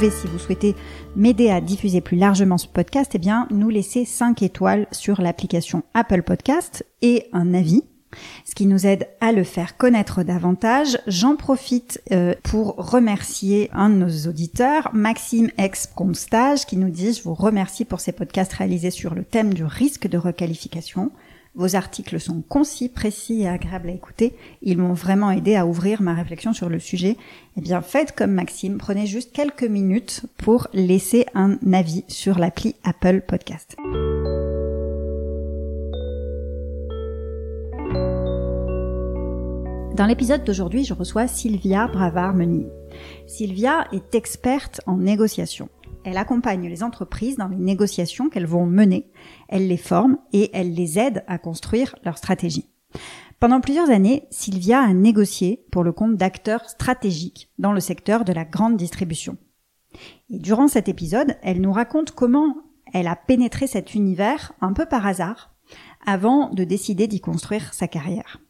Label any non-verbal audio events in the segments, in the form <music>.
Si vous souhaitez m'aider à diffuser plus largement ce podcast, eh bien, nous laisser 5 étoiles sur l'application Apple Podcast et un avis ce qui nous aide à le faire connaître davantage. J'en profite euh, pour remercier un de nos auditeurs, Maxime Ex Constage, qui nous dit je vous remercie pour ces podcasts réalisés sur le thème du risque de requalification. Vos articles sont concis, précis et agréables à écouter. Ils m'ont vraiment aidé à ouvrir ma réflexion sur le sujet. Eh bien, faites comme Maxime, prenez juste quelques minutes pour laisser un avis sur l'appli Apple Podcast. Dans l'épisode d'aujourd'hui, je reçois Sylvia Bravard-Meunier. Sylvia est experte en négociation. Elle accompagne les entreprises dans les négociations qu'elles vont mener, elle les forme et elle les aide à construire leur stratégie. Pendant plusieurs années, Sylvia a négocié pour le compte d'acteurs stratégiques dans le secteur de la grande distribution. Et durant cet épisode, elle nous raconte comment elle a pénétré cet univers un peu par hasard avant de décider d'y construire sa carrière.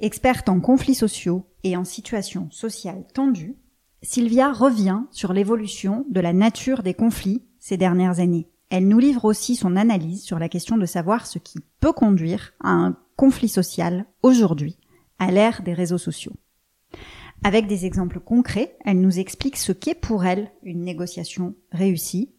Experte en conflits sociaux et en situations sociales tendues, Sylvia revient sur l'évolution de la nature des conflits ces dernières années. Elle nous livre aussi son analyse sur la question de savoir ce qui peut conduire à un conflit social aujourd'hui, à l'ère des réseaux sociaux. Avec des exemples concrets, elle nous explique ce qu'est pour elle une négociation réussie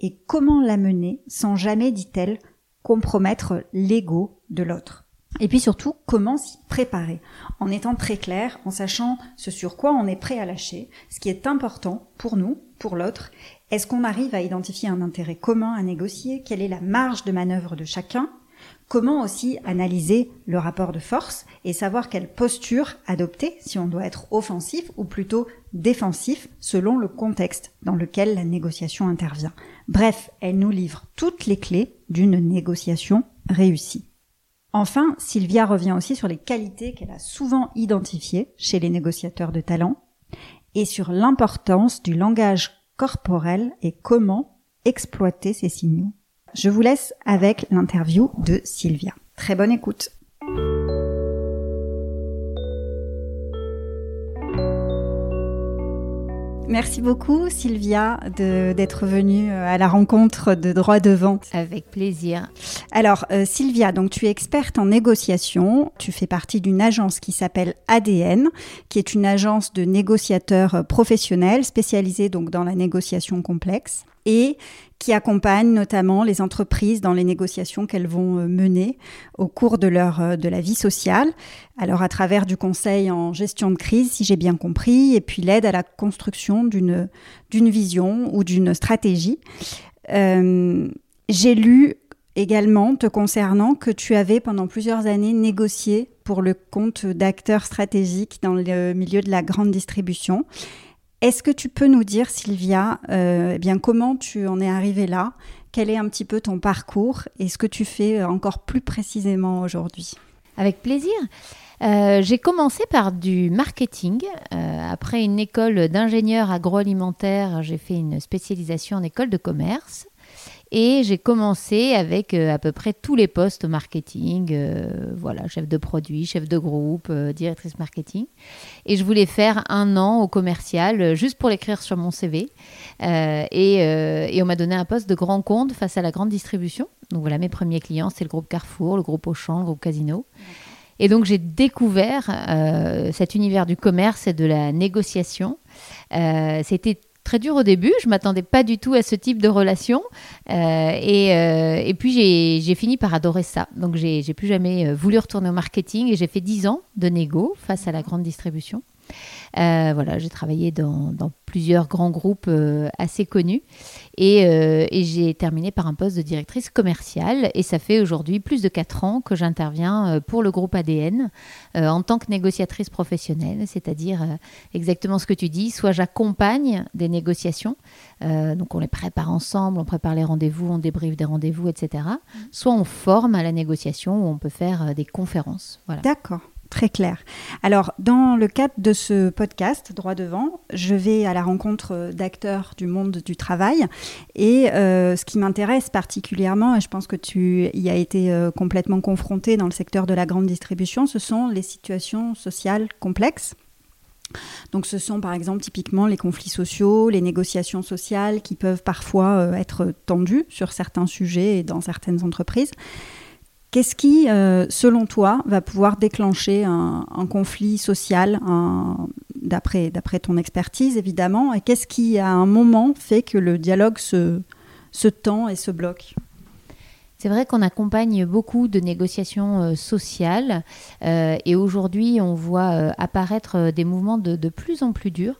et comment la mener sans jamais, dit-elle, compromettre l'ego de l'autre. Et puis surtout, comment s'y préparer? En étant très clair, en sachant ce sur quoi on est prêt à lâcher, ce qui est important pour nous, pour l'autre. Est-ce qu'on arrive à identifier un intérêt commun à négocier? Quelle est la marge de manœuvre de chacun? Comment aussi analyser le rapport de force et savoir quelle posture adopter si on doit être offensif ou plutôt défensif selon le contexte dans lequel la négociation intervient? Bref, elle nous livre toutes les clés d'une négociation réussie. Enfin, Sylvia revient aussi sur les qualités qu'elle a souvent identifiées chez les négociateurs de talent et sur l'importance du langage corporel et comment exploiter ces signaux. Je vous laisse avec l'interview de Sylvia. Très bonne écoute. Merci beaucoup Sylvia d'être venue euh, à la rencontre de droit de vente. Avec plaisir. Alors euh, Sylvia, donc tu es experte en négociation, tu fais partie d'une agence qui s'appelle ADN, qui est une agence de négociateurs euh, professionnels spécialisée donc dans la négociation complexe et qui accompagne notamment les entreprises dans les négociations qu'elles vont euh, mener au cours de leur euh, de la vie sociale. Alors à travers du conseil en gestion de crise, si j'ai bien compris, et puis l'aide à la construction d'une d'une vision ou d'une stratégie. Euh, j'ai lu également te concernant que tu avais pendant plusieurs années négocié pour le compte d'acteurs stratégiques dans le milieu de la grande distribution est-ce que tu peux nous dire, Sylvia, euh, eh bien comment tu en es arrivée là? Quel est un petit peu ton parcours? Et ce que tu fais encore plus précisément aujourd'hui? Avec plaisir. Euh, j'ai commencé par du marketing. Euh, après une école d'ingénieur agroalimentaire, j'ai fait une spécialisation en école de commerce. Et j'ai commencé avec euh, à peu près tous les postes marketing, euh, voilà, chef de produit, chef de groupe, euh, directrice marketing. Et je voulais faire un an au commercial, juste pour l'écrire sur mon CV. Et, on m'a donné un poste de grand compte face à la grande distribution. Donc voilà, mes premiers clients, c'est le groupe Carrefour, le groupe Auchan, le groupe Casino. Et donc j'ai découvert cet univers du commerce et de la négociation. C'était très dur au début. Je m'attendais pas du tout à ce type de relation. Euh, et, euh, et, puis j'ai fini par adorer ça. Donc j'ai plus jamais euh, voulu retourner au marketing et j'ai fait 10 ans de négo face à la grande distribution. Euh, voilà, j'ai travaillé dans, plusieurs grands groupes euh, assez connus et, euh, et j'ai terminé par un poste de directrice commerciale. Et ça fait aujourd'hui plus de 4 ans que j'interviens pour le groupe ADN en tant que négociatrice professionnelle, c'est-à-dire exactement ce que tu dis, soit j'accompagne des négociations, donc on les prépare ensemble, on prépare les rendez-vous, on débriefe des rendez-vous, etc. Mmh. Soit on forme à la négociation où on peut faire des conférences. Voilà. D'accord. Très clair. Alors, dans le cadre de ce podcast, Droit devant, je vais à la rencontre d'acteurs du monde du travail. Et euh, ce qui m'intéresse particulièrement, et je pense que tu y as été euh, complètement confronté dans le secteur de la grande distribution, ce sont les situations sociales complexes. Donc ce sont par exemple typiquement les conflits sociaux, les négociations sociales qui peuvent parfois euh, être tendues sur certains sujets et dans certaines entreprises. Qu'est-ce qui, euh, selon toi, va pouvoir déclencher un, conflit social, d'après ton expertise évidemment, et qu'est-ce qui, à un moment, fait que le dialogue se, se tend et se bloque? C'est vrai qu'on accompagne beaucoup de négociations euh, sociales euh, et aujourd'hui on voit apparaître des mouvements de, de, plus en plus durs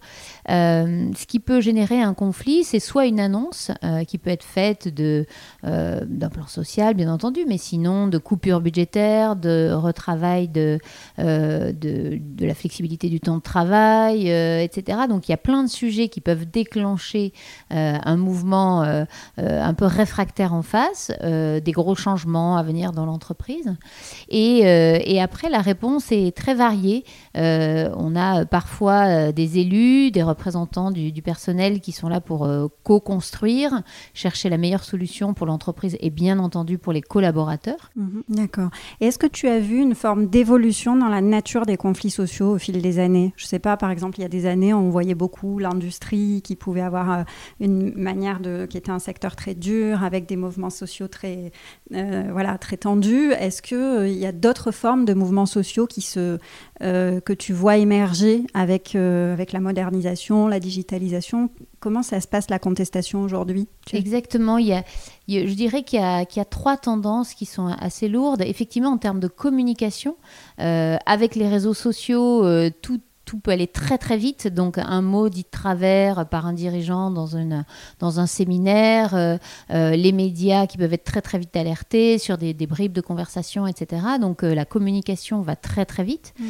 euh, ce qui peut générer un conflit, c'est soit une annonce euh, qui peut être faite euh, d'un plan social, bien entendu, mais sinon de coupure budgétaire, de retravail de, de, de, la flexibilité du temps de travail, etc. Donc il y a plein de sujets qui peuvent déclencher un mouvement un peu réfractaire en face, des gros changements à venir dans l'entreprise. Et, et, après, la réponse est très variée. on a parfois des élus, des représentants du, personnel qui sont là pour euh, co-construire, chercher la meilleure solution pour l'entreprise et bien entendu pour les collaborateurs. Mhm, d'accord. Est-ce que tu as vu une forme d'évolution dans la nature des conflits sociaux au fil des années? Je ne sais pas, par exemple, il y a des années, on voyait beaucoup l'industrie qui pouvait avoir euh, une manière de, qui était un secteur très dur, avec des mouvements sociaux très, euh, voilà, très tendus. Est-ce qu'il y a d'autres formes de mouvements sociaux qui se, que tu vois émerger avec, avec la modernisation la digitalisation? Comment ça se passe la contestation aujourd'hui? Exactement. Il y a, je dirais qu'il y, a, trois tendances qui sont assez lourdes. Effectivement, en termes de communication, euh, avec les réseaux sociaux, euh, tout tout peut aller très très vite. Donc un mot dit de travers par un dirigeant dans, une, dans un séminaire, euh, les médias qui peuvent être très très vite alertés sur des, bribes de conversation, etc. Donc la communication va très très vite. Mmh.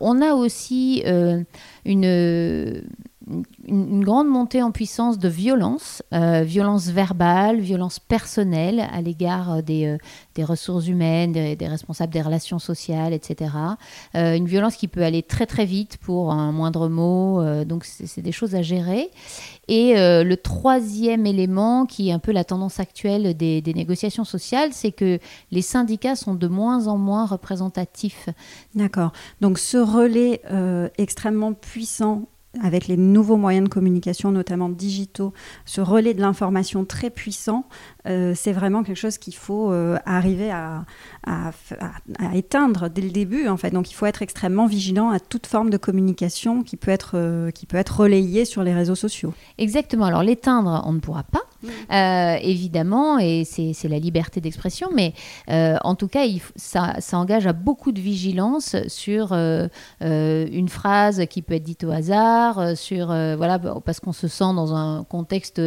on a aussi une, une, grande montée en puissance de violence, euh, violence verbale, violence personnelle à l'égard euh, des, euh, des, ressources humaines, des, responsables des relations sociales, etc. une violence qui peut aller très très vite pour un moindre mot, donc c'est des choses à gérer. Et le troisième élément, qui est un peu la tendance actuelle des, des négociations sociales, c'est que les syndicats sont de moins en moins représentatifs. D'accord. Donc ce relais extrêmement puissant avec les nouveaux moyens de communication, notamment digitaux, ce relais de l'information très puissant, euh, c'est vraiment quelque chose qu'il faut euh, arriver à, éteindre dès le début. En fait. Donc il faut être extrêmement vigilant à toute forme de communication qui peut être, euh, qui peut être relayée sur les réseaux sociaux. Exactement. Alors l'éteindre, on ne pourra pas, évidemment, et c'est la liberté d'expression, mais en tout cas, il, ça, ça, engage à beaucoup de vigilance sur une phrase qui peut être dite au hasard, sur, voilà, parce qu'on se sent dans un contexte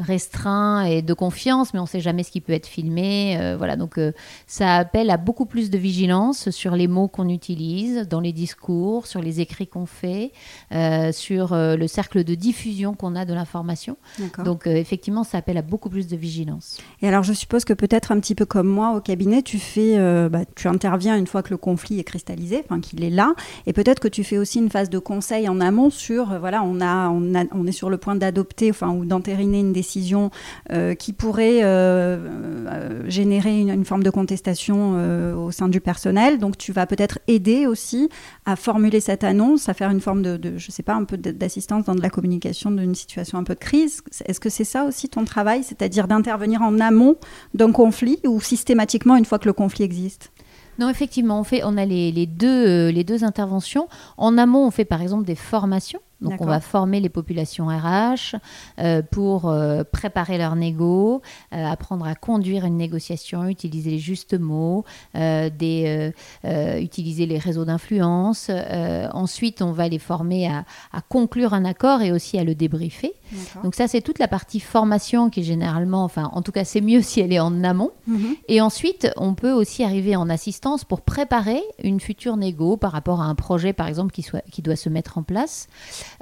restreint et de confiance mais on ne sait jamais ce qui peut être filmé. Euh, voilà, donc euh, ça appelle à beaucoup plus de vigilance sur les mots qu'on utilise dans les discours, sur les écrits qu'on fait, euh, sur le cercle de diffusion qu'on a de l'information. Donc effectivement, ça appelle à beaucoup plus de vigilance. Et alors, je suppose que peut-être un petit peu comme moi au cabinet, tu fais, bah, tu interviens une fois que le conflit est cristallisé, enfin qu'il est là, et peut-être que tu fais aussi une phase de conseil en amont sur, voilà, on a, on, a, on est sur le point d'adopter, enfin ou d'entériner une décision qui pourrait euh, euh, générer une, forme de contestation euh, au sein du personnel. Donc tu vas peut-être aider aussi à formuler cette annonce, à faire une forme de, je sais pas, un peu d'assistance dans de la communication d'une situation un peu de crise. Est-ce que c'est ça aussi ton travail, c'est-à-dire d'intervenir en amont d'un conflit ou systématiquement une fois que le conflit existe? Non, effectivement, on, fait, on a les, deux, les deux interventions. En amont, on fait par exemple des formations Donc on va former les populations RH euh, pour euh, préparer leur négo, euh, apprendre à conduire une négociation, utiliser les justes mots, des, utiliser les réseaux d'influence. ensuite, on va les former à, à, conclure un accord et aussi à le débriefer. Donc ça, c'est toute la partie formation qui est généralement, enfin en tout cas c'est mieux <laughs> si elle est en amont. Mhm. Et ensuite, on peut aussi arriver en assistance pour préparer une future négo par rapport à un projet, par exemple, qui, soit, qui doit se mettre en place.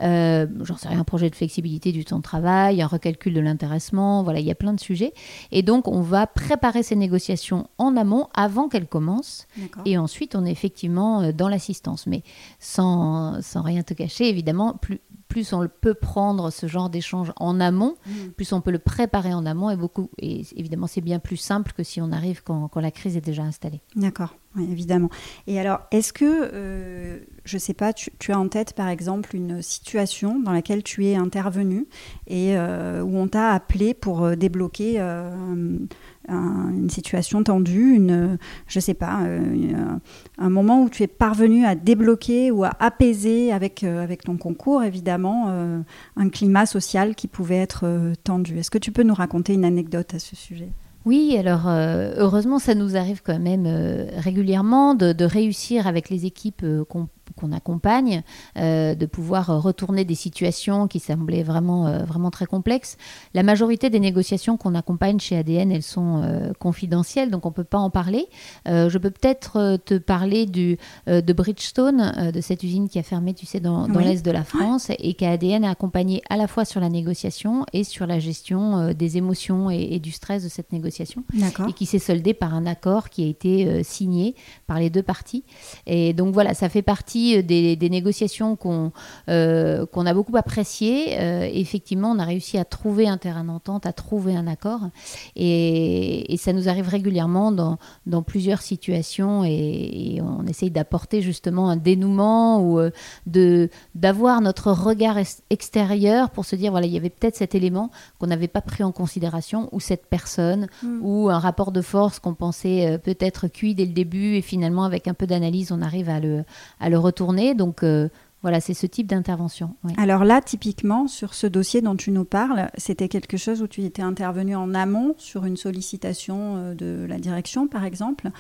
Euh, j'en sais rien, un projet de flexibilité du temps de travail, un recalcul de l'intéressement, voilà, il y a plein de sujets. Et donc, on va préparer ces négociations en amont avant qu'elles commencent. Et ensuite, on est effectivement euh, dans l'assistance. Mais sans, sans rien te cacher, évidemment, plus, plus on peut prendre ce genre d'échange en amont, mm. plus on peut le préparer en amont et beaucoup. Et évidemment, c'est bien plus simple que si on arrive quand, la crise est déjà installée. D'accord, évidemment. Et alors, est-ce que, euh, je ne sais pas, tu, as en tête par exemple une situation dans laquelle tu es intervenu et euh, où on t'a appelé pour euh, une situation tendue, une, je sais pas, euh, un moment où tu es parvenu à débloquer ou à apaiser avec, euh, avec ton concours, évidemment, euh, un climat social qui pouvait être tendu. Est-ce que tu peux nous raconter une anecdote à ce sujet? Oui, alors heureusement, ça nous arrive quand même régulièrement de, de, réussir avec les équipes qu'on qu'on accompagne, euh, de pouvoir retourner des situations qui semblaient vraiment, euh, vraiment très complexes. La majorité des négociations qu'on accompagne chez ADN, elles sont euh, confidentielles, donc on ne peut pas en parler. je peux peut-être te parler du, de Bridgestone, de cette usine qui a fermé, tu sais, dans, l'Est de la France, et qu'ADN a accompagné à la fois sur la négociation et sur la gestion des émotions et, du stress de cette négociation, et qui s'est soldé par un accord qui a été signé par les deux parties. Et donc voilà, ça fait partie euh, des, négociations qu'on euh, qu'on a beaucoup appréciées. Euh, effectivement, on a réussi à trouver un terrain d'entente, à trouver un accord. Et, ça nous arrive régulièrement dans, dans plusieurs situations et, on essaye d'apporter justement un dénouement ou de d'avoir notre regard extérieur pour se dire, voilà, il y avait peut-être cet élément qu'on n'avait pas pris en considération ou cette personne mm. ou un rapport de force qu'on pensait peut-être cuit dès le début et finalement avec un peu d'analyse, on arrive à le, à le retourner. Donc euh, voilà, c'est ce type d'intervention. Alors là, typiquement, sur ce dossier dont tu nous parles, c'était quelque chose où tu étais intervenu en amont sur une sollicitation euh, de la direction, par exemple,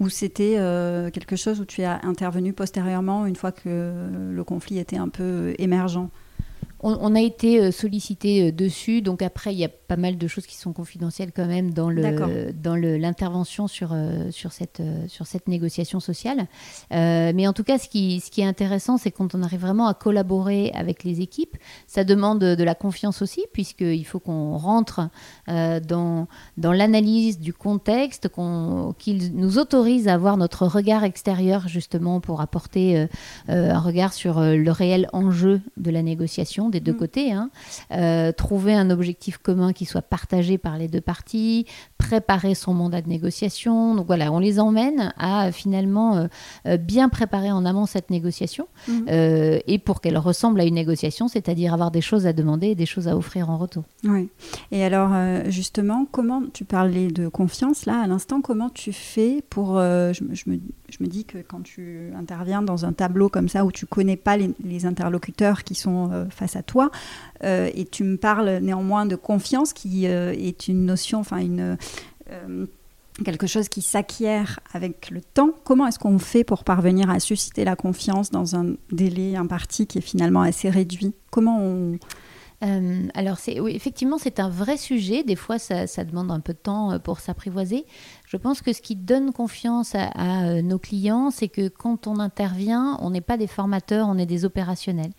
ou c'était euh, quelque chose où tu as intervenu postérieurement, une fois que le conflit était un peu émergent? On, a été sollicité dessus, donc après il y a pas mal de choses qui sont confidentielles quand même dans le dans l'intervention sur euh, sur cette euh, sur cette négociation sociale. Euh, mais en tout cas, ce qui ce qui est intéressant, c'est quand on arrive vraiment à collaborer avec les équipes, ça demande de la confiance aussi, puisqu'il faut qu'on rentre dans dans l'analyse du contexte, qu'on qu'ils nous autorisent à avoir notre regard extérieur justement pour apporter un regard sur le réel enjeu de la négociation des deux mm. côtés, hein. trouver un objectif commun qui soit partagé par les deux parties, préparer son mandat de négociation. Donc voilà, on les emmène à finalement euh, euh, bien préparer en amont cette négociation euh, et pour qu'elle ressemble à une négociation, c'est-à-dire avoir des choses à demander et des choses à offrir en retour. Oui. Et alors justement, comment tu parlais de confiance là à l'instant, comment tu fais pour... Je, me, je, me, dis que quand tu interviens dans un tableau comme ça où tu connais pas les, les interlocuteurs qui sont face à toi et tu me parles néanmoins de confiance, qui euh, est une notion, enfin une euh, quelque chose qui s'acquiert avec le temps. Comment est-ce qu'on fait pour parvenir à susciter la confiance dans un délai imparti qui est finalement assez réduit? Comment on euh, alors, oui, effectivement, c'est un vrai sujet. Des fois, ça, demande un peu de temps pour s'apprivoiser. Je pense que ce qui donne confiance à, euh, nos clients, c'est que quand on intervient, on n'est pas des formateurs, on est des opérationnels.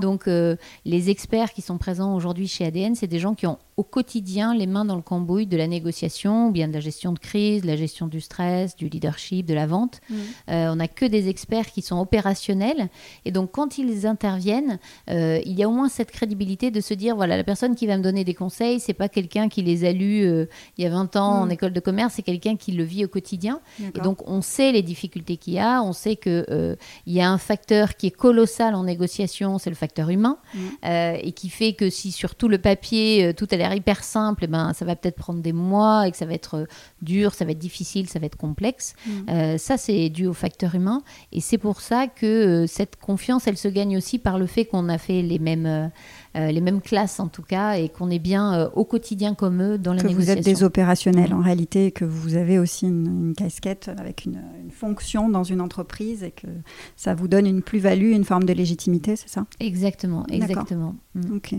Donc euh, les experts qui sont présents aujourd'hui chez ADN, c'est des gens qui ont au quotidien les mains dans le cambouis de la négociation, ou bien de la gestion de crise, de la gestion du stress, du leadership, de la vente. Mmh. Euh, on n'a que des experts qui sont opérationnels. Et donc quand ils interviennent, il y a au moins cette crédibilité de se dire, voilà, la personne qui va me donner des conseils, c'est pas quelqu'un qui les a lus il y a 20 ans en mmh. école de commerce, c'est quelqu'un qui le vit au quotidien. Et donc, on sait les difficultés qu'il y a. On sait qu'il euh, y a un facteur qui est colossal en négociation, c'est le facteur humain. Mm. Euh, et qui fait que si sur tout le papier, euh, tout a l'air hyper simple, et eh ben, ça va peut-être prendre des mois et que ça va être dur, ça va être difficile, ça va être complexe. Mm. ça, c'est dû au facteur humain. Et c'est pour ça que cette confiance, elle se gagne aussi par le fait qu'on a fait les mêmes euh, les mêmes classes en tout cas, et qu'on est bien euh, au quotidien comme eux dans la que négociation. vous êtes des opérationnels en réalité, que vous avez aussi une, casquette avec une, fonction dans une entreprise et que ça vous donne une plus-value, une forme de légitimité, c'est ça? Exactement, exactement. Mm. Ok.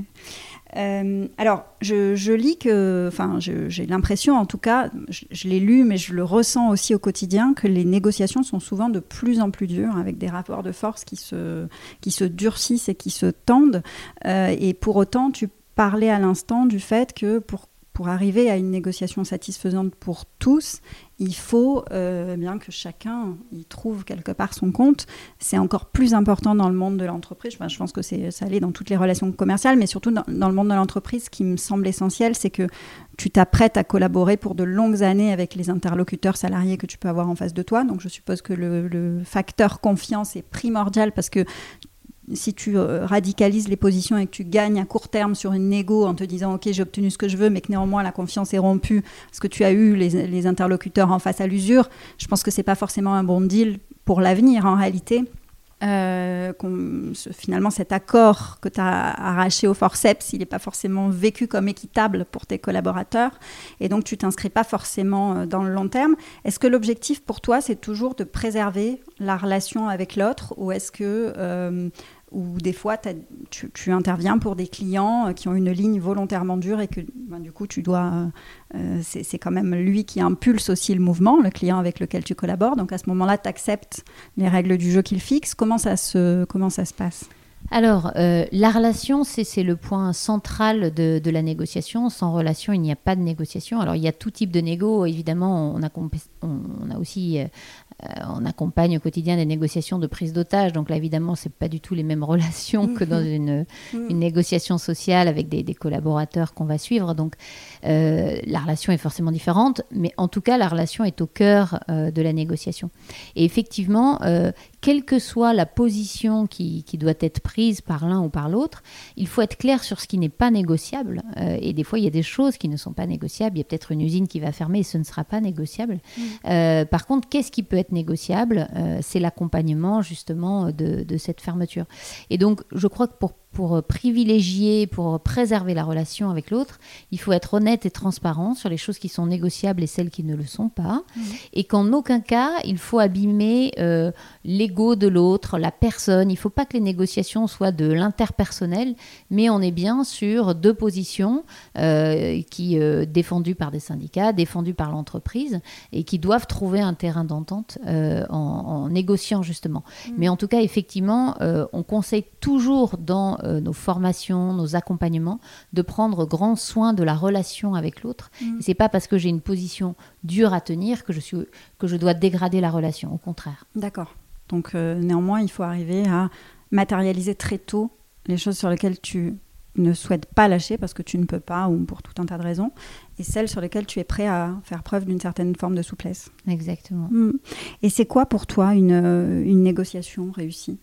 Euh, alors, je, lis que, enfin, j'ai l'impression, en tout cas, je, l'ai lu, mais je le ressens aussi au quotidien, que les négociations sont souvent de plus en plus dures, avec des rapports de force qui se, qui se durcissent et qui se tendent. Euh, et pour autant, tu parlais à l'instant du fait que pour pour arriver à une négociation satisfaisante pour tous, il faut euh, bien que chacun y trouve quelque part son compte. C'est encore plus important dans le monde de l'entreprise. je pense que ça allait dans toutes les relations commerciales, mais surtout dans, le monde de l'entreprise, ce qui me semble essentiel, c'est que tu t'apprêtes à collaborer pour de longues années avec les interlocuteurs salariés que tu peux avoir en face de toi. Donc je suppose que le, le facteur confiance est primordial parce que si tu euh, radicalises les positions et que tu gagnes à court terme sur une négo en te disant ok j'ai obtenu ce que je veux mais que néanmoins la confiance est rompue parce que tu as eu les, interlocuteurs en face à l'usure, je pense que c'est pas forcément un bon deal pour l'avenir en réalité. Euh, finalement cet accord que tu as arraché au forceps, il n'est pas forcément vécu comme équitable pour tes collaborateurs et donc tu t'inscris pas forcément euh, dans le long terme. Est-ce que l'objectif pour toi c'est toujours de préserver la relation avec l'autre ou est-ce que ou des fois tu, interviens pour des clients euh, qui ont une ligne volontairement dure et que ben, du coup tu dois euh, euh, c'est quand même lui qui impulse aussi le mouvement le client avec lequel tu collabores. Donc à ce moment-là tu acceptes les règles du jeu qu'il fixe. Comment ça se passe? Alors, la relation, c'est le point central de, la négociation. Sans relation, il n'y a pas de négociation. Alors, il y a tout type de négo. Évidemment, on a, on a aussi euh, on accompagne au quotidien des négociations de prise d'otage. Donc là, évidemment, c'est pas du tout les mêmes <laughs> relations que dans <laughs> une, mm. négociation sociale avec des, collaborateurs qu'on va suivre. Donc euh, la relation est forcément différente, mais en tout cas, la relation est au cœur euh, de la négociation. Et effectivement, quelle que soit la position qui, doit être prise par l'un ou par l'autre, il faut être clair sur ce qui n'est pas négociable. Euh, et des fois, il y a des choses qui ne sont pas négociables. Il y a peut-être une usine qui va fermer et ce ne sera pas négociable. Mm. Euh, par contre, qu'est-ce qui peut être négociable? Euh, C'est l'accompagnement justement de, de, cette fermeture. Et donc, je crois que pour pour euh, privilégier, pour préserver la relation avec l'autre, il faut être honnête et transparent sur les choses qui sont négociables et celles qui ne le sont pas. Mmh. Et qu'en aucun cas, il faut abîmer euh, l'ego de l'autre, la personne. Il ne faut pas que les négociations soient de l'interpersonnel, mais on est bien sur deux positions euh, qui défendues par des syndicats, défendues par l'entreprise, et qui doivent trouver un terrain d'entente en, négociant justement. Mmh. Mais en tout cas, effectivement, on conseille toujours dans euh, nos formations, nos accompagnements, de prendre grand soin de la relation avec l'autre. Mm. Et c'est pas parce que j'ai une position dure à tenir que je, suis, que je dois dégrader la relation, au contraire. D'accord. Donc euh, néanmoins, il faut arriver à matérialiser très tôt les choses sur lesquelles tu ne souhaites pas lâcher parce que tu ne peux pas ou pour tout un tas de raisons, et celles sur lesquelles tu es prêt à faire preuve d'une certaine forme de souplesse. Exactement. Mm. Et c'est quoi pour toi une, euh, une négociation réussie?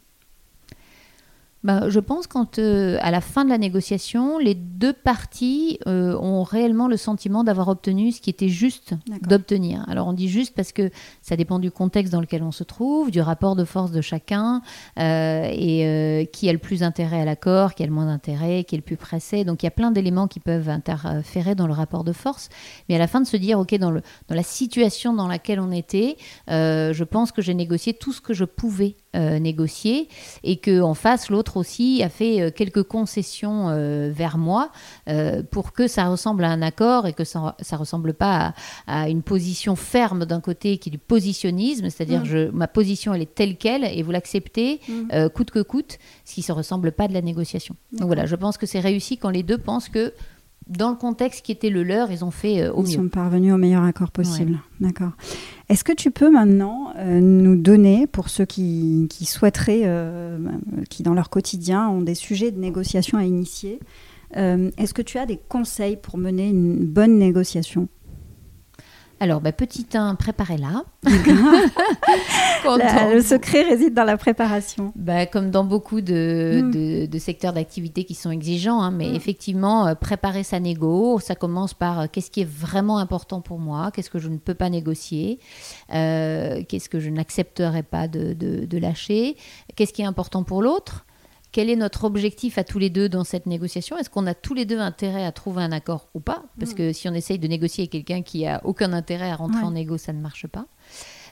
Bah, je pense quand euh, à la fin de la négociation, les deux parties euh, ont réellement le sentiment d'avoir obtenu ce qui était juste d'obtenir. Alors on dit juste parce que ça dépend du contexte dans lequel on se trouve, du rapport de force de chacun euh, et qui a le plus intérêt à l'accord, qui a le moins d'intérêt, qui est le plus pressé. Donc il y a plein d'éléments qui peuvent interférer dans le rapport de force. Mais à la fin de se dire, ok, dans, le, dans la situation dans laquelle on était, je pense que j'ai négocié tout ce que je pouvais négocier et que en face l'autre aussi a fait euh, quelques concessions euh, vers moi euh, pour que ça ressemble à un accord et que ça ne ressemble pas à, une position ferme d'un côté qui est du positionnisme, c'est-à-dire mm. ma position elle est telle qu'elle et vous l'acceptez mm. coûte que coûte, ce qui ne se ressemble pas de la négociation. Donc voilà, je pense que c'est réussi quand les deux pensent que dans le contexte qui était le leur, ils ont fait au mieux. Ils sont parvenus au meilleur accord possible. D'accord. Est-ce que tu peux maintenant euh, nous donner, pour ceux qui, souhaiteraient, euh, qui dans leur quotidien ont des sujets de négociation à initier, euh, est-ce que tu as des conseils pour mener une bonne négociation? Alors, bah, petit 1, préparez-la. <laughs> Le secret réside dans la préparation. Bah, comme dans beaucoup de, mm. secteurs d'activité qui sont exigeants, hein, mais mm. effectivement, euh, préparer sa négo, ça commence par euh, qu'est-ce qui est vraiment important pour moi, qu'est-ce que je ne peux pas négocier, euh, qu'est-ce que je n'accepterai pas de lâcher, qu'est-ce qui est important pour l'autre quel est notre objectif à tous les deux dans cette négociation? Est-ce qu'on a tous les deux intérêt à trouver un accord ou pas? Parce mm. que si on essaye de négocier avec quelqu'un qui a aucun intérêt à rentrer en négo, ça ne marche pas.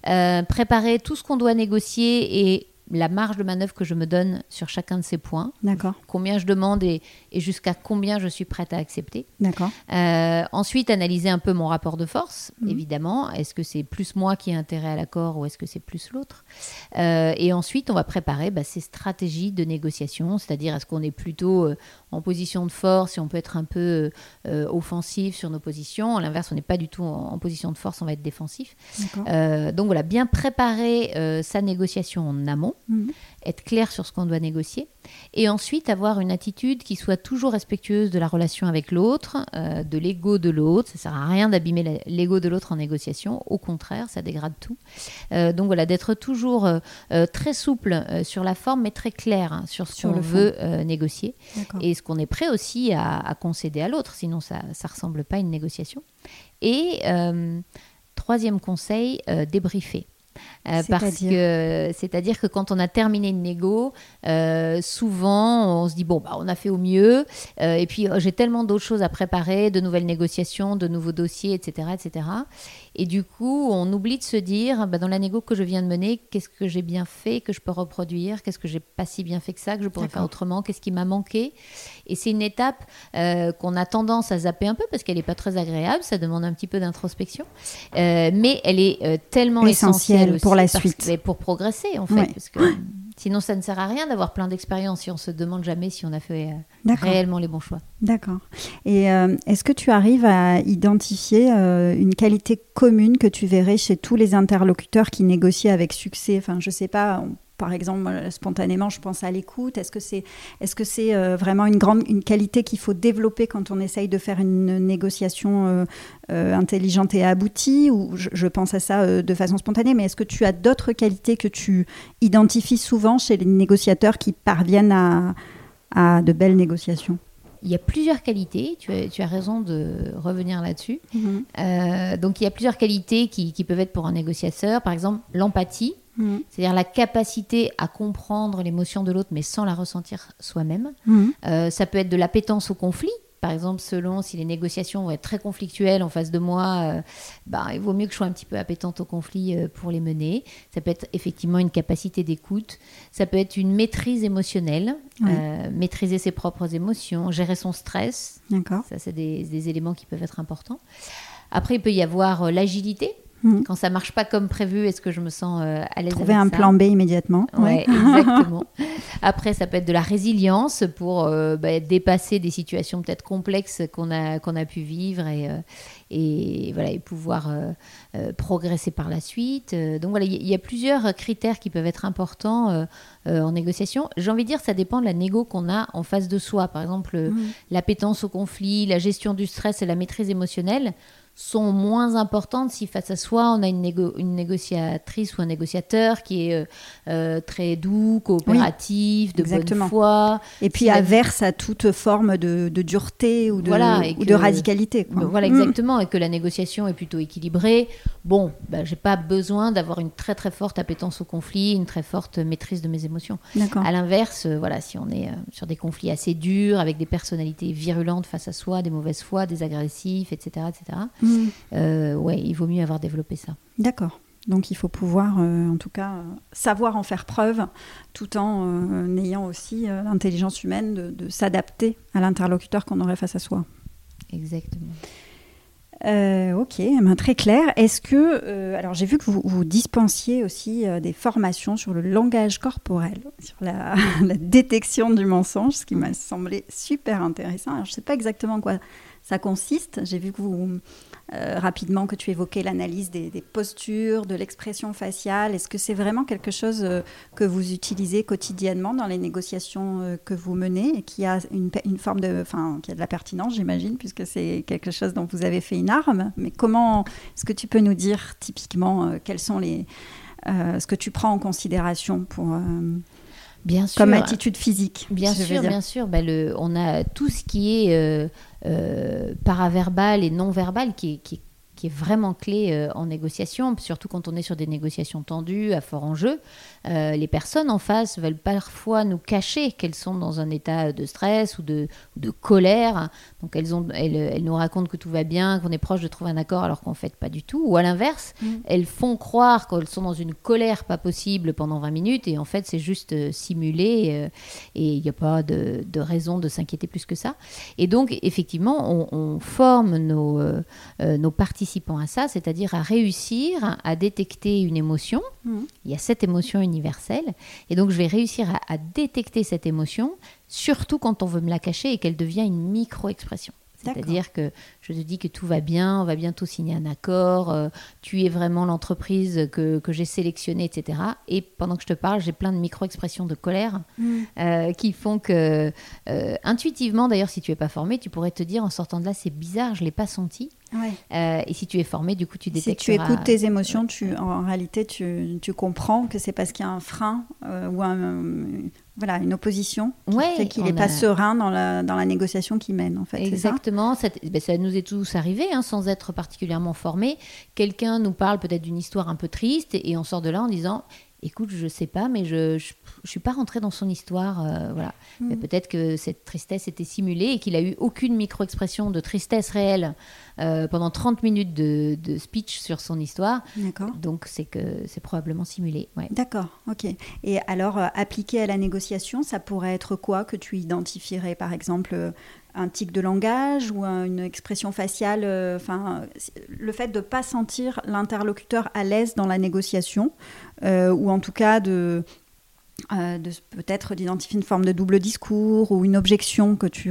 Euh, préparer tout ce qu'on doit négocier et la marge de manœuvre que je me donne sur chacun de ces points. D'accord. Combien je demande et, jusqu'à combien je suis prête à accepter. D'accord. Euh, ensuite, analyser un peu mon rapport de force, mhm. évidemment. Est-ce que c'est plus moi qui ai intérêt à l'accord ou est-ce que c'est plus l'autre? Euh, Et ensuite, on va préparer bah, ces stratégies de négociation, c'est-à-dire est-ce qu'on est plutôt euh, en position de force et on peut être un peu offensif sur nos positions. À l'inverse, on n'est pas du tout en, position de force, on va être défensif. donc voilà, bien préparer sa négociation en amont. Mhm. être clair sur ce qu'on doit négocier, et ensuite avoir une attitude qui soit toujours respectueuse de la relation avec l'autre, euh, de l'ego de l'autre. Ça sert à rien d'abîmer l'ego de l'autre en négociation, au contraire, ça dégrade tout. Euh, donc voilà, d'être toujours euh, très souple sur la forme, mais très clair hein, sur ce qu'on veut négocier, et ce qu'on est prêt aussi à, à concéder à l'autre, sinon ça ne ressemble pas à une négociation. Et troisième conseil, débriefer. Euh, parce que c'est-à-dire que quand on a terminé une négo, euh, souvent on se dit bon bah on a fait au mieux euh, et puis j'ai tellement d'autres choses à préparer, de nouvelles négociations, de nouveaux dossiers, etc., etc. Et du coup, on oublie de se dire, bah, dans la négo que je viens de mener, qu'est-ce que j'ai bien fait, que je peux reproduire, qu'est-ce que j'ai pas si bien fait que ça, que je pourrais faire autrement, qu'est-ce qui m'a manqué. Et c'est une étape euh, qu'on a tendance à zapper un peu parce qu'elle n'est pas très agréable, ça demande un petit peu d'introspection, euh, mais elle est euh, tellement essentielle, pour la suite. Et pour progresser, en fait. Parce que, Sinon, ça ne sert à rien d'avoir plein d'expériences si on se demande jamais si on a fait euh, réellement les bons choix. D'accord. Et euh, est-ce que tu arrives à identifier euh, une qualité commune que tu verrais chez tous les interlocuteurs qui négocient avec succès? Enfin, je sais pas, par exemple, spontanément, je pense à l'écoute. Est-ce que c'est est -ce c'est euh, vraiment une grande une qualité qu'il faut développer quand on essaye de faire une négociation euh, euh, intelligente et aboutie? Ou je, pense à ça de façon spontanée, mais est-ce que tu as d'autres qualités que tu identifies souvent chez les négociateurs qui parviennent à, à de belles négociations? Il y a plusieurs qualités, tu as, tu as raison de revenir là-dessus. Mm-hmm. donc il y a plusieurs qualités qui, qui, peuvent être pour un négociateur. Par exemple, l'empathie. Mm. C'est-à-dire la capacité à comprendre l'émotion de l'autre, mais sans la ressentir soi-même. Mm. Euh, ça peut être de l'appétence au conflit. Par exemple, selon si les négociations vont être très conflictuelles en face de moi, euh, bah, il vaut mieux que je sois un petit peu appétente au conflit euh, pour les mener. Ça peut être effectivement une capacité d'écoute. Ça peut être une maîtrise émotionnelle, maîtriser ses propres émotions, gérer son stress. Ça, c'est des, des, éléments qui peuvent être importants. Après, il peut y avoir l'agilité. Mm. Quand ça marche pas comme prévu, est-ce que je me sens euh, à l'aise Trouver un plan B immédiatement. Oui, <laughs> exactement. Après, ça peut être de la résilience pour euh, bah, dépasser des situations peut-être complexes qu'on a, qu'on a pu vivre et, euh, et, voilà, et pouvoir progresser par la suite. donc voilà, il y, a plusieurs critères qui peuvent être importants en négociation. J'ai envie de dire, ça dépend de la négo qu'on a en face de soi. Par exemple, mm. l'appétence au conflit, la gestion du stress et la maîtrise émotionnelle sont moins importantes si face à soi on a une, une négociatrice ou un négociateur qui est euh, euh, très doux, coopératif, de bonne foi. Et puis averse à toute forme de, dureté ou de, ou de radicalité. Voilà, mm. exactement. Et que la négociation est plutôt équilibrée. Bon, bah, j'ai pas besoin d'avoir une très très forte appétence au conflit, une très forte maîtrise de mes émotions. À l'inverse, euh, voilà, si on est sur des conflits assez durs, avec des personnalités virulentes face à soi, des mauvaises foi, des agressifs, etc., etc. Mm. Euh, ouais, il vaut mieux avoir développé ça. D'accord. Donc il faut pouvoir, euh, en tout cas, euh, savoir en faire preuve, tout en ayant aussi l'intelligence humaine de, s'adapter à l'interlocuteur qu'on aurait face à soi. Exactement. Ok, eh ben, très clair. Est-ce que, alors j'ai vu que vous, dispensiez aussi des formations sur le langage corporel, sur la, <laughs> la détection du mensonge, ce qui m'a semblé super intéressant. Alors je ne sais pas exactement quoi ça consiste J'ai vu que vous, euh, rapidement que tu évoquais l'analyse des, postures, de l'expression faciale. Est-ce que c'est vraiment quelque chose euh, que vous utilisez quotidiennement dans les négociations euh, que vous menez et qui a une, forme de, enfin, qui a de la pertinence, j'imagine, puisque c'est quelque chose dont vous avez fait une arme. Mais comment est-ce que tu peux nous dire typiquement quels sont les, ce que tu prends en considération pour Bien sûr. Comme attitude physique. Bien sûr, bien sûr. Ben, le, on a tout ce qui est euh, paraverbal et non verbal qui, est vraiment clé euh, en négociation, surtout quand on est sur des négociations tendues, à fort enjeu. Euh, les personnes en face veulent parfois nous cacher qu'elles sont dans un état de stress ou de, de colère. Donc elles, ont, elles, nous racontent que tout va bien, qu'on est proche de trouver un accord alors qu'en fait pas du tout. Ou à l'inverse, mm. elles font croire qu'elles sont dans une colère pas possible pendant 20 minutes et en fait c'est juste euh, simulé et il n'y a pas de, de raison de s'inquiéter plus que ça. Et donc effectivement, on, on forme nos, nos participants à ça, c'est-à-dire à réussir à détecter une émotion. Mmh. Il y a cette émotion Et donc, je vais réussir à, à détecter cette émotion, surtout quand on veut me la cacher et qu'elle devient une micro-expression. C'est-à-dire que je te dis que tout va bien, on va bientôt signer un accord, euh, tu es vraiment l'entreprise que, que j'ai sélectionnée, etc. Et pendant que je te parle, j'ai plein de micro-expressions de colère mm. euh, qui font que, euh, intuitivement, d'ailleurs, si tu n'es pas formé, tu pourrais te dire en sortant de là, c'est bizarre, je ne l'ai pas senti. Et si tu es formé, du coup, tu détectes. Si tu écoutes tes émotions, tu, en réalité, tu, tu comprends que c'est parce qu'il y a un frein ou un, voilà, une opposition qui fait qu'il n'est pas serein dans la, dans la négociation qu'il mène, en fait. Exactement. Ça, ben, ça, nous est tous arrivé, hein, sans être particulièrement formé. Quelqu'un nous parle peut-être d'une histoire un peu triste et on sort de là en disant écoute, je sais pas, mais je ne suis pas rentrée dans son histoire. Euh, voilà. Mm. Peut-être que cette tristesse était simulée et qu'il a eu aucune micro-expression de tristesse réelle euh, pendant 30 minutes de, speech sur son histoire. D'accord. Donc c'est que c'est probablement simulé. Ouais. D'accord, ok. Et alors, euh, appliqué à la négociation, ça pourrait être quoi que tu identifierais, par exemple un tic de langage ou une expression faciale, euh, enfin, le fait de ne pas sentir l'interlocuteur à l'aise dans la négociation, euh, ou en tout cas euh, de peut-être d'identifier une forme de double discours ou une objection que tu,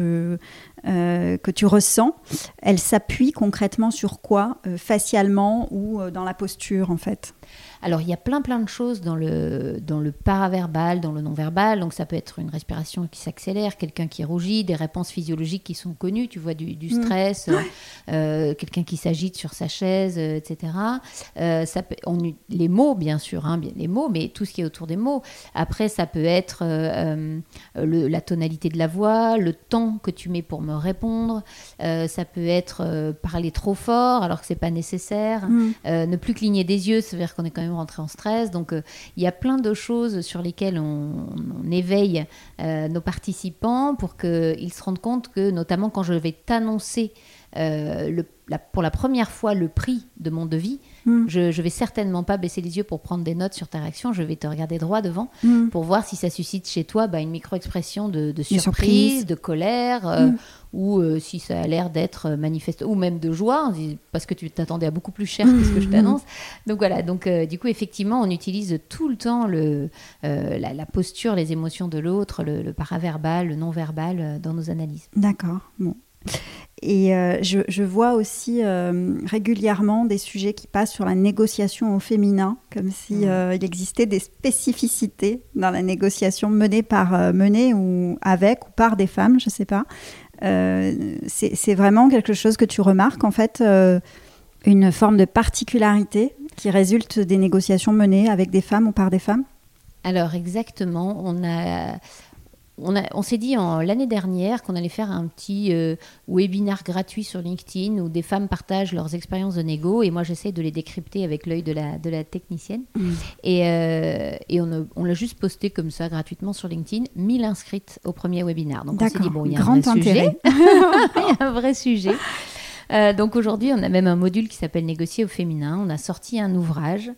que tu ressens, elle s'appuie concrètement sur quoi Facialement ou dans la posture en fait? Alors, il y a plein, plein de choses dans le, dans le paraverbal, dans le non-verbal. Donc, ça peut être une respiration qui s'accélère, quelqu'un qui rougit, des réponses physiologiques qui sont connues, tu vois, du, mm. stress, euh, quelqu'un qui s'agite sur sa chaise, euh, etc. Euh, ça peut, on, les mots, bien sûr, hein, les mots, mais tout ce qui est autour des mots. Après, ça peut être la tonalité de la voix, le temps que tu mets pour me répondre. ça peut être parler trop fort alors que c'est pas nécessaire. Mm. ne plus cligner des yeux, ça veut dire qu'on est quand même rentrer en stress. Donc euh, il y a plein de choses sur lesquelles on, éveille euh, nos participants pour qu'ils se rendent compte que, notamment quand je vais t'annoncer euh, pour la première fois le prix de mon devis, hmm. je, ne vais certainement pas baisser les yeux pour prendre des notes sur ta réaction. Je vais te regarder droit devant hmm. pour voir si ça suscite chez toi bah, une micro-expression de, surprise, de colère, euh, hmm. ou euh, si ça a l'air d'être manifeste, ou même de joie, parce que tu t'attendais à beaucoup plus cher que ce que je t'annonce. Donc voilà, donc euh, du coup, effectivement, on utilise tout le temps le, la, posture, les émotions de l'autre, le, le paraverbal, le non-verbal dans nos analyses. D'accord. Bon. Et euh, je, vois aussi euh, régulièrement des sujets qui passent sur la négociation au féminin, comme s'il si, mmh. euh, il existait des spécificités dans la négociation menée par menée ou avec ou par des femmes, je ne sais pas. c'est vraiment quelque chose que tu remarques en fait, une forme de particularité qui résulte des négociations menées avec des femmes ou par des femmes? Alors exactement, on a on, s'est dit l'année dernière qu'on allait faire un petit euh, webinaire gratuit sur LinkedIn où des femmes partagent leurs expériences de négo et moi j'essaie de les décrypter avec l'œil de la, de la technicienne. Mm. Et, euh, et on, l'a juste posté comme ça gratuitement sur LinkedIn, 1000 inscrites au premier webinaire. Donc on s'est dit, bon, <laughs> il y a un vrai sujet. il y a un vrai sujet. Euh, donc aujourd'hui, on a même un module qui s'appelle Négocier au féminin. On a sorti un ouvrage.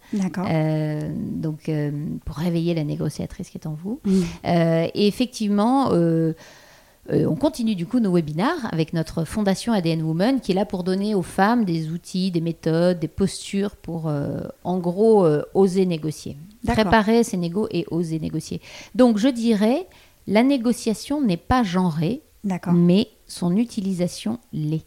Euh, donc euh, pour réveiller la négociatrice qui est en vous. et effectivement. on continue du coup nos webinaires avec notre fondation ADN Women qui est là pour donner aux femmes des outils, des méthodes, des postures pour en gros oser négocier. Préparer ses négos et oser négocier. Donc je dirais, la négociation n'est pas genrée, mais son utilisation l'est.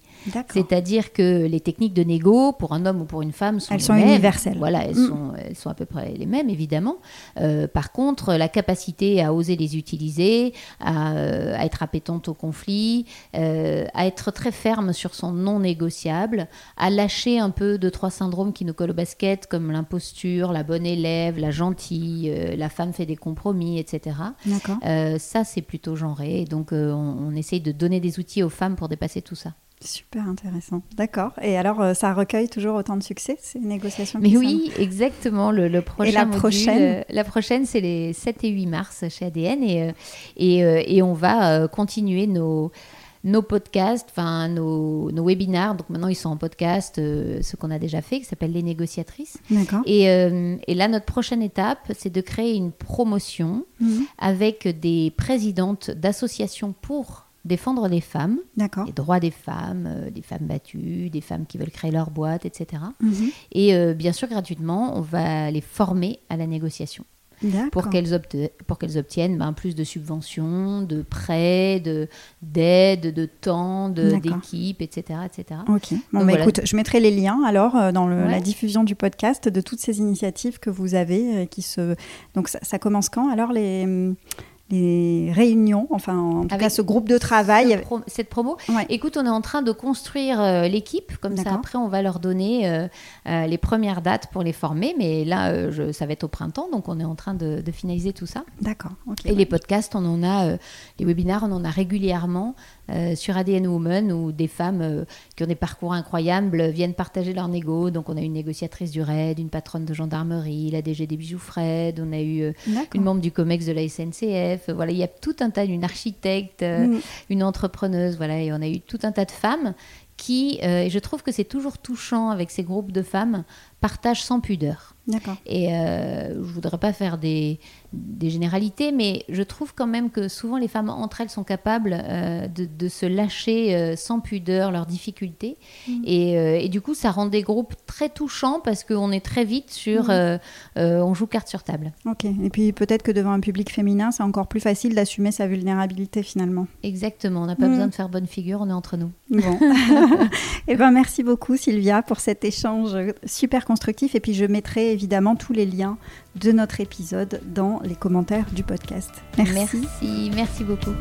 C'est-à-dire que les techniques de négo, pour un homme ou pour une femme, sont elles sont universelles. Voilà, elles, mm. sont, elles sont à peu près les mêmes, évidemment. Euh, par contre, la capacité à oser les utiliser, à, euh, être appétente au conflit, euh, à être très ferme sur son non négociable, à lâcher un peu de trois syndromes qui nous collent au basket, comme l'imposture, la bonne élève, la gentille, la femme fait des compromis, etc. ça, c'est plutôt genré. Donc, on, on essaye de donner des outils aux femmes pour dépasser tout ça. Super intéressant. D'accord. Et alors, euh, ça recueille toujours autant de succès, ces négociations Mais oui, exactement. Le, prochain et la prochaine euh, La prochaine, c'est les 7 et 8 mars chez ADN. Et, euh, et, et on va continuer nos, nos podcasts, enfin nos, nos, webinars. Donc maintenant, ils sont en podcast, ce qu'on a déjà fait, qui s'appelle Les négociatrices. D'accord. Et, et, là, notre prochaine étape, c'est de créer une promotion mhm. avec des présidentes d'associations pour défendre les femmes, les droits des femmes, euh, des femmes battues, des femmes qui veulent créer leur boîte, etc. Et mhm. euh, bien sûr, gratuitement, on va les former à la négociation pour qu'elles obtiennent ben, plus de subventions, de prêts, d'aide, de, temps, d'équipe, etc., etc. Ok. Bon, bah, écoute, je mettrai les liens alors euh, dans la diffusion du podcast de toutes ces initiatives que vous avez qui se. Donc ça, ça commence quand Alors les les réunions, enfin en tout cas ce groupe de travail. cette promo. Écoute, on est en train de construire euh, l'équipe, comme ça après on va leur donner euh, euh, les premières dates pour les former, mais là je, ça va être au printemps, donc on est en train de, finaliser tout ça. D'accord. Et les podcasts, on en a, les webinaires, on en a régulièrement. Euh, sur ADN Women où des femmes euh, qui ont des parcours incroyables viennent partager leur négo. Donc on a une négociatrice du RAID, une patronne de gendarmerie, la DG des bijoux Fred, on a eu euh, une membre du COMEX de la SNCF. Voilà, il y a tout un tas, une architecte, mm. une entrepreneuse, voilà, et on a eu tout un tas de femmes qui, et je trouve que c'est toujours touchant avec ces groupes de femmes, partagent sans pudeur. D'accord. Et euh, je voudrais pas faire des, des, généralités, mais je trouve quand même que souvent les femmes entre elles sont capables euh, de, de, se lâcher euh, sans pudeur leurs difficultés. Mm. Et, euh, et, du coup, ça rend des groupes très touchants parce qu'on est très vite sur mm. on joue carte sur table. Ok. Et puis peut-être que devant un public féminin, c'est encore plus facile d'assumer sa vulnérabilité finalement. Exactement. On n'a pas mm. besoin de faire bonne figure, on est entre nous. Bon. et <laughs> eh ben merci beaucoup Sylvia pour cet échange super constructif. Et puis je mettrai évidemment tous les liens de notre épisode dans les commentaires du podcast. Merci. Merci, merci beaucoup.